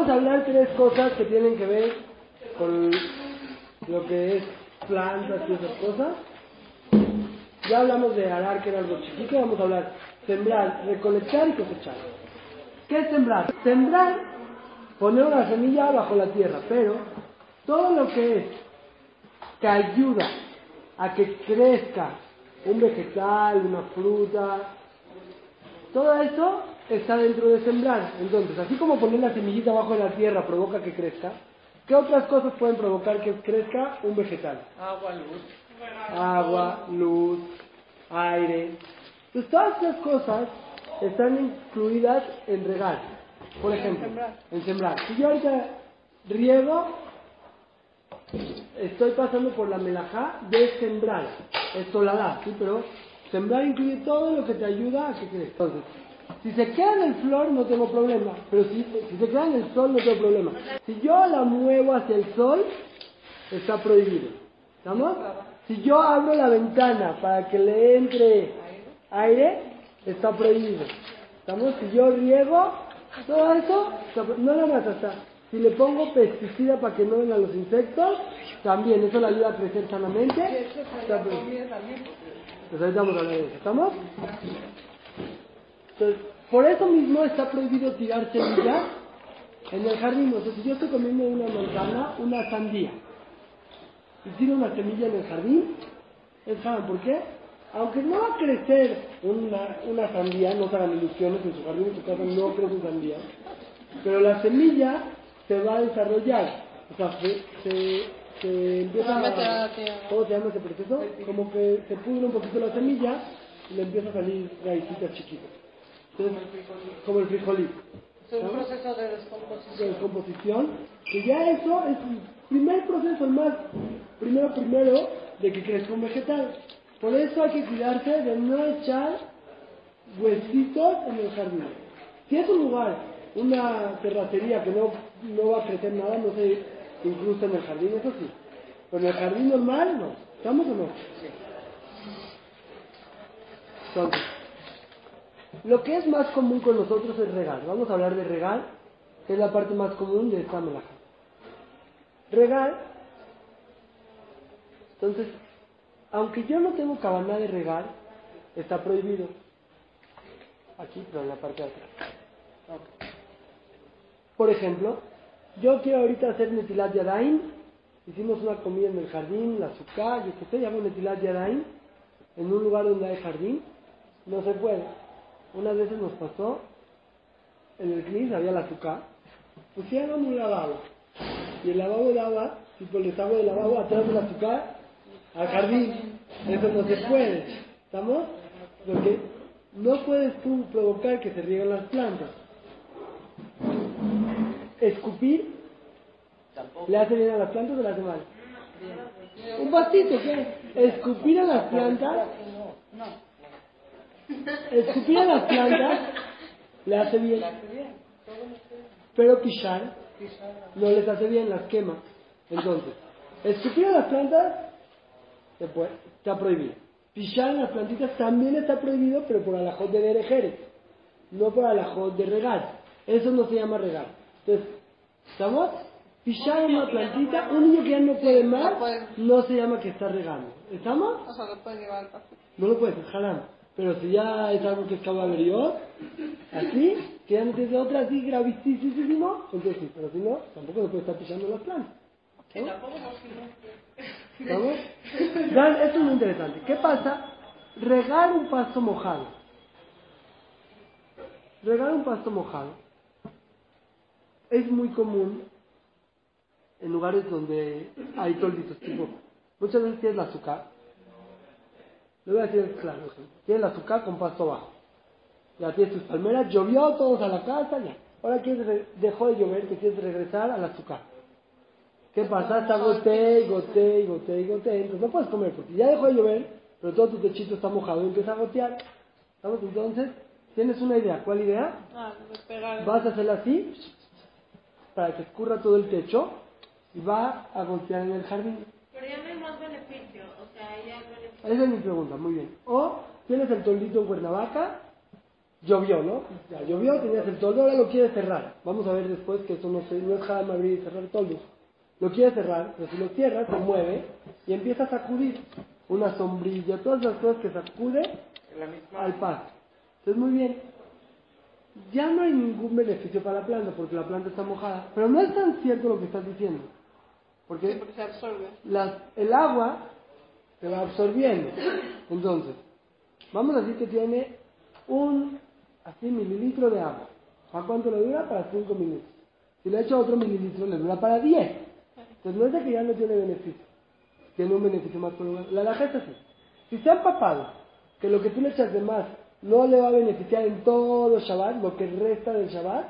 Vamos a hablar tres cosas que tienen que ver con lo que es plantas y esas cosas. Ya hablamos de arar, que era algo chiquito, vamos a hablar sembrar, recolectar y cosechar. ¿Qué es sembrar? Sembrar, poner una semilla bajo la tierra, pero todo lo que es que ayuda a que crezca un vegetal, una fruta, todo eso está dentro de sembrar. Entonces, así como poner la semillita bajo la tierra provoca que crezca, ¿qué otras cosas pueden provocar que crezca un vegetal? Agua, luz. Agua, luz, aire. Pues todas esas cosas están incluidas en regar. Por ejemplo, en sembrar. Si yo ahorita riego, estoy pasando por la melajá de sembrar. Esto la da, ¿sí? Pero sembrar incluye todo lo que te ayuda a que crezca. Entonces, si se queda en el flor no tengo problema, pero si, se queda en el sol no tengo problema. Si yo la muevo hacia el sol, está prohibido. ¿Estamos? Si yo abro la ventana para que le entre aire, está prohibido. ¿Estamos? Si yo riego, todo eso, no nada más hasta. Si le pongo pesticida para que no vengan los insectos, también, eso le ayuda a crecer sanamente. Pues a. ¿Estamos? Entonces, por eso mismo está prohibido tirar semillas en el jardín. O sea, si yo estoy comiendo una manzana, una sandía, y tiro una semilla en el jardín, es haram. ¿Por qué? Aunque no va a crecer una, una sandía, no se hagan ilusiones, en su jardín, en su casa no crece sandía, pero la semilla se va a desarrollar. O sea, se, se, se empieza a. ¿Cómo se llama ese proceso? Como que se pudre un poquito la semilla y le empieza a salir raicitas chiquitas. Como el frijolito. Es un proceso de de descomposición. descomposición, que ya eso es el primer proceso, el más primero primero de que crezca un vegetal. Por eso hay que cuidarse de no echar huesitos en el jardín. Si es un lugar, una terracería que no, no va a crecer nada, no se incrusta en el jardín, eso sí. Pero en el jardín normal, no. ¿Estamos o no? Entonces, lo que es más común con nosotros es regar. Vamos a hablar de regar, que es la parte más común de esta melaja. Regar, entonces, aunque yo no tengo cabana de regar, está prohibido. Aquí, pero en la parte de atrás. Ok. Por ejemplo, yo quiero ahorita hacer netilat yadain. Hicimos una comida en el jardín, la azúcar, que sé, llamo netilat yadain, en un lugar donde hay jardín. No se puede. Unas veces nos pasó, en el CNIS había la azúcar, pusieron un lavabo. Y el lavabo daba, tipo el desagüe del lavabo atrás del azúcar, al jardín. Eso no se puede. ¿Estamos? Porque no puedes tú provocar que se rieguen las plantas. Escupir le hace bien a las plantas o le hace mal. Un vasito, ¿qué? Escupir a las plantas Escupir a las plantas le hace bien, pero pichar no les hace bien, las quema. Entonces, escupir a las plantas puede- está prohibido. Pichar en las plantitas también está prohibido, pero por alajot de berejeres, no por alajot de regar. Eso no se llama regar. Entonces, ¿estamos? Pichar en una plantita, un niño que ya no puede más, no se llama que está regando. ¿Estamos? O sea, lo puedes llevar al. No lo puedes jalar. Pero si ya es algo que es caballerío, así, que ya no tienes otra así gravísimo, entonces sí, pero si no, tampoco se puede estar pisando las plantas. ¿no? ¿Estamos? Vean, esto es muy interesante. ¿Qué pasa? Regar un pasto mojado. Regar un pasto mojado es muy común en lugares donde hay tolditos, tipo, muchas veces tienes el azúcar, le voy a decir claro, tienes el azúcar con pasto bajo, ya tienes tus palmeras, llovió, todos a la casa, ya, ahora quieres re- dejó de llover, te quieres regresar al azúcar. ¿Qué pasa? Está goté, y goté, y goté, y goté, entonces no puedes comer, porque ya dejó de llover, pero todo tu techito está mojado y empieza a gotear. ¿Estamos? Entonces, tienes una idea, ¿cuál idea? Ah, pegar. Vas a hacerla así, para que escurra todo el techo, y va a golpear en el jardín. Pero ya no hay más beneficio, o sea, ya hay beneficio. Esa es mi pregunta, muy bien. O tienes el toldito en Cuernavaca, llovió, ¿no? Ya llovió, tenías el toldo, ahora lo quieres cerrar. Vamos a ver después que esto no, se, no es jamás abrir y cerrar toldos. Lo quieres cerrar, pero si lo cierras, se mueve y empieza a sacudir una sombrilla, todas las cosas que sacude La misma. al pasto. Entonces, muy bien. Ya no hay ningún beneficio para la planta porque la planta está mojada. Pero no es tan cierto lo que estás diciendo. Sí, Porque porque se absorbe. las- el agua se va absorbiendo. Entonces, vamos a decir que tiene un así mililitro de agua. ¿Para cuánto le dura? Para 5 minutos. Si le echo otro mililitro, le dura para 10. Entonces no es de que ya no tiene beneficio. Tiene un beneficio más prolongado. La laja es así. Si se ha empapado, que lo que tú le echas de más no le va a beneficiar en todo Shabbat, lo que resta del Shabbat,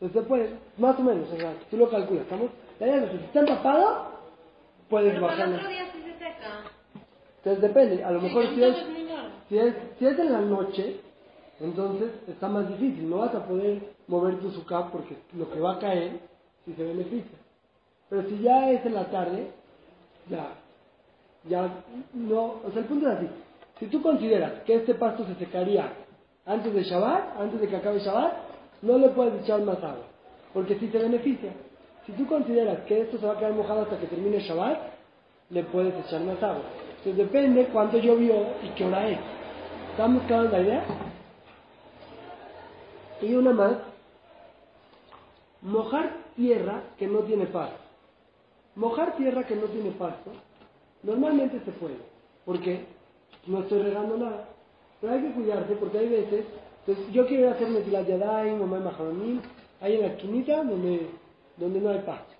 entonces se puede, más o menos, o sea, tú lo calculas, ¿estamos? La idea es que si está empapado, puedes bajarlo. otro día sí se seca. Entonces depende, a lo mejor Sí, si es, si es, si es en la noche, entonces está más difícil, no vas a poder mover tu sucap porque lo que va a caer si se beneficia. Pero si ya es en la tarde, ya, ya no, o sea, el punto es así, si tú consideras que este pasto se secaría antes de Shabbat, antes de que acabe Shabbat, no le puedes echar más agua, porque si se beneficia. Si tú consideras que esto se va a quedar mojado hasta que termine Shabbat, le puedes echar más agua. Entonces depende cuánto llovió y qué hora es. ¿Estamos claros la idea? Y una más. Mojar tierra que no tiene pasto. Mojar tierra que no tiene pasto, normalmente se puede. ¿Por qué? No estoy regando nada. Pero hay que cuidarse porque hay veces, entonces yo quiero ir a hacer Netilat Yadayim, Mamá Maharonim, ahí en la esquinita donde, donde no hay pasto.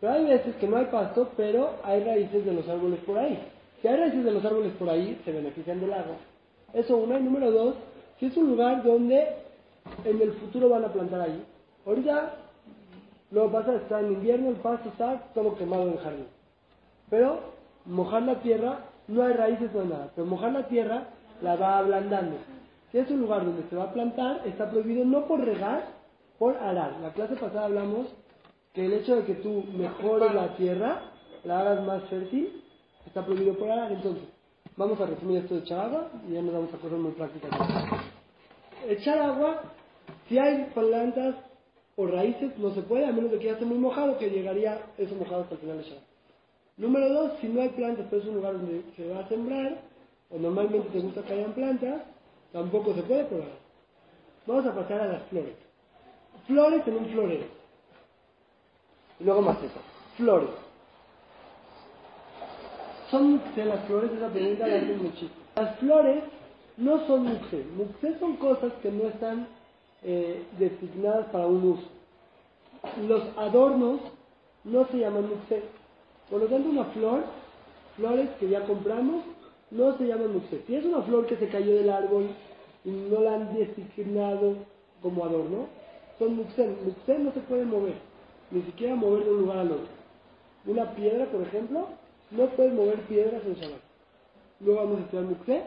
Pero hay veces que no hay pasto, pero hay raíces de los árboles por ahí. Si hay raíces de los árboles por ahí, se benefician del agua. Eso uno. Y número dos, si es un lugar donde en el futuro van a plantar ahí. Ahorita lo que pasa es que en invierno, el pasto está todo quemado en el jardín. Pero mojar la tierra, no hay raíces, no hay nada. Pero mojar la tierra la va ablandando. Si es un lugar donde se va a plantar, está prohibido no por regar, por arar. La clase pasada hablamos que el hecho de que tú mejores la tierra, la hagas más fértil, está prohibido por arar. Entonces, vamos a resumir esto de echar agua y ya nos vamos a cosas muy prácticas. Echar agua, si hay plantas o raíces, no se puede, a menos de que ya esté muy mojado, que llegaría eso mojado hasta el final de Shabbat. Número dos, si no hay plantas, pero es un lugar donde se va a sembrar, o normalmente te gusta que hayan plantas, tampoco se puede agua. Vamos a pasar a las flores. Flores en un florero. Y luego macetas. Flores. ¿Son muxé las flores? Esa pregunta la hacen muchísimo. Las flores no son muxé. Muxé son cosas que no están eh, designadas para un uso. Los adornos no se llaman muxé. Por lo tanto, una flor, flores que ya compramos, no se llaman muxé. Si es una flor que se cayó del árbol y no la han designado como adorno, son muxé. Muxé no se puede mover, ni siquiera mover de un lugar al otro. Una piedra, por ejemplo, no puedes mover piedras en Shabbat. Luego vamos a estudiar muxé.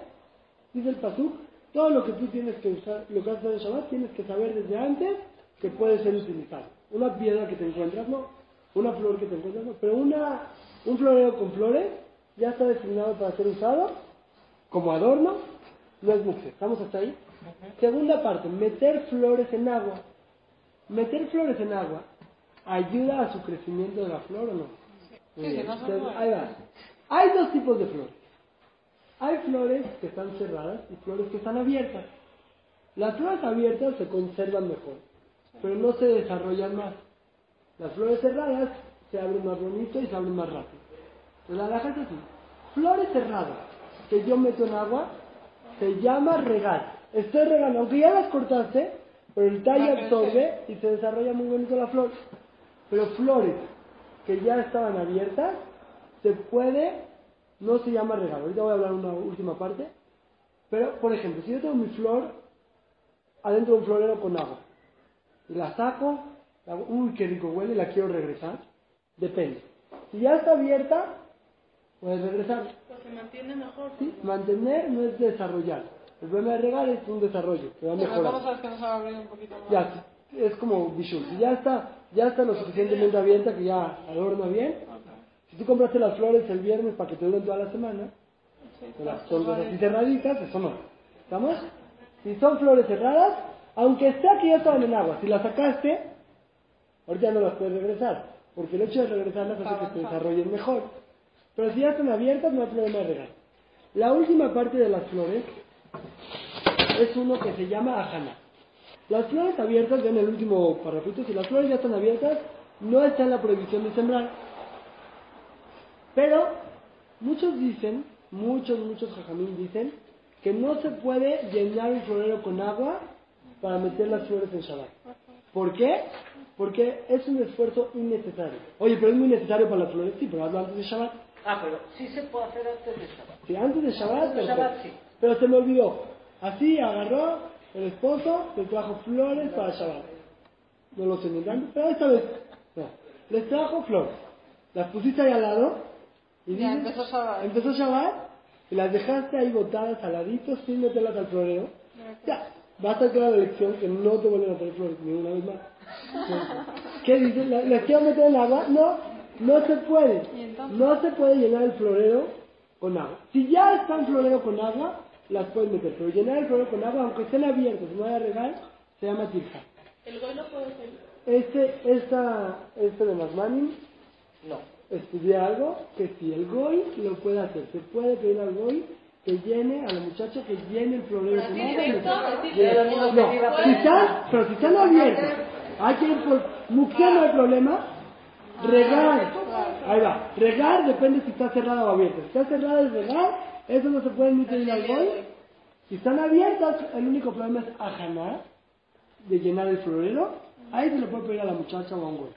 Dice el pasuk, todo lo que tú tienes que usar, lo que haces en Shabbat, tienes que saber desde antes que puede ser utilizado. Una piedra que te encuentras, no. Una flor que te encuentras, no. Pero una, un florero con flores ya está designado para ser usado como adorno, no es muxé. ¿Estamos hasta ahí? Segunda parte, meter flores en agua. Meter flores en agua ayuda a su crecimiento de la flor o no? Muy bien. Entonces, ahí va. Hay dos tipos de flores. Hay flores que están cerradas y flores que están abiertas. Las flores abiertas se conservan mejor, pero no se desarrollan más. Las flores cerradas se abren más bonito y se abren más rápido. Entonces la alhaja es así. Flores cerradas que yo meto en agua se llama regar. Estoy regando, aunque ya las cortaste, pero el tallo Va a crecer. absorbe y se desarrolla muy bonito la flor. Pero flores que ya estaban abiertas, se puede, no se llama regar. Ahorita voy a hablar una última parte. Pero, por ejemplo, si yo tengo mi flor adentro de un florero con agua, y la saco, la uy, qué rico huele, la quiero regresar, depende. Si ya está abierta, puedes regresar. Pues se mantiene mejor. ¿sí? Mantener no es desarrollar. El problema de regar es un desarrollo, que va a Pero ¿Cómo mejorar. sabes que no se va a abrir un poquito más? Ya, es como bishul. Si ya está, ya está lo suficientemente abierta que ya adorna bien. Si tú compraste las flores el viernes para que te duren toda la semana, te las vale. así cerraditas, eso no. ¿Estamos? Si son flores cerradas, aunque sea que ya estaban en agua, si las sacaste, ahorita no las puedes regresar, porque el hecho de regresarlas hace que se desarrollen mejor. Pero si ya están abiertas, no hay problema de regar. La última parte de las flores es uno que se llama ajana. Las flores abiertas, ven el último parrafito, si las flores ya están abiertas, no está en la prohibición de sembrar. Pero muchos dicen, muchos, muchos jajamín dicen, que no se puede llenar un florero con agua para meter las flores en Shabbat. ¿Por qué? Porque es un esfuerzo innecesario. Oye, pero es muy necesario para las flores, sí, pero hazlo antes de Shabbat. Ah, pero sí se puede hacer antes de Shabbat. Sí, antes de Shabbat, Antes de perfecto. Shabbat, sí. Pero se me olvidó. Así agarró el esposo, le trajo flores para Shabbat. No lo sé ni tanto, pero esta vez no. Les trajo flores. Las pusiste ahí al lado. Y Ya, dices- empezó Shabbat. Empezó Shabbat y las dejaste ahí botadas al ladito sin meterlas al florero. Ya, basta clara la lección que no te vuelven a traer flores ni una vez más. ¿Qué dices? ¿La- ¿Las quiero meter en agua? No, no se puede. No se puede llenar el florero con agua. Si ya está el florero con agua, las puedes meter. Pero llenar el florero con agua, aunque estén abiertos no haya regar, se llama tirja. El gol no puede ser. Este, esta, este de Masmanim, No. estudié algo que si el goy lo puede hacer, se puede pedir al goy que llene a la muchacha que llene el florero con Así directo, a No, si están, pero si están abiertos, hay que ir por muquía no hay problema, regar, ahí va, regar depende si está cerrada o abierta, si está cerrada es regar, eso no se puede pedir al goy, si están abiertas, el único problema es ajanar, de llenar el florero, ahí se le puede pedir a la muchacha o a un güey.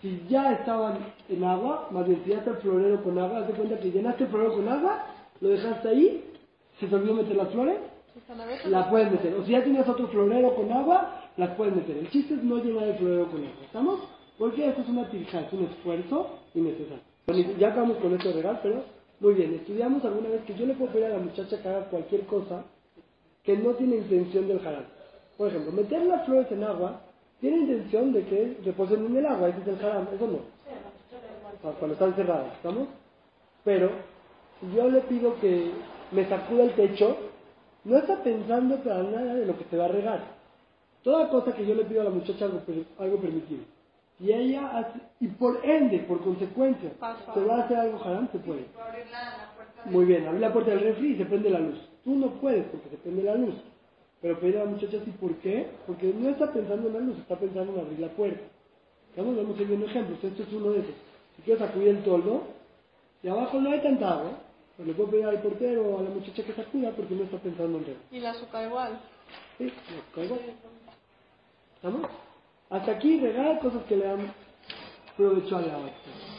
Si ya estaban en agua, más bien si ya está el florero con agua, haz de cuenta que llenaste el florero con agua, lo dejaste ahí, se te olvidó meter las flores, Si están abiertas, la puedes meter. O si ya tienes otro florero con agua, las puedes meter. El chiste es no llenar el florero con agua, ¿estamos? Porque esto es una tirja, es un esfuerzo innecesario. Ya acabamos con esto de regal, pero muy bien, estudiamos alguna vez que yo le puedo pedir a la muchacha que haga cualquier cosa que no tiene intención del haram. Por ejemplo, meter las flores en agua tiene intención de que reposen en el agua, ese es el haram, eso no. Sea, cuando están cerradas, ¿estamos? Pero si yo le pido que me sacuda el techo, no está pensando para nada de lo que se va a regar. Toda cosa que yo le pido a la muchacha algo, algo permitido. Y ella hace, y por ende, por consecuencia, se va a hacer algo haram, se puede. Muy bien, abrir la puerta del refri y se prende la luz. Tú no puedes porque se prende la luz. Pero pedir a la muchacha así, ¿por qué? Porque no está pensando en la luz, está pensando en abrir la puerta. Vamos, vamos a ir viendo ejemplos. Esto es uno de esos. Si quiero sacudir el toldo, y abajo no hay tanta agua, pues le puedo pedir al portero o a la muchacha que sacuda porque no está pensando en él. Y la azúcar igual. Sí, lo caigo. ¿Estamos? Hasta aquí regar cosas que le dan provecho a la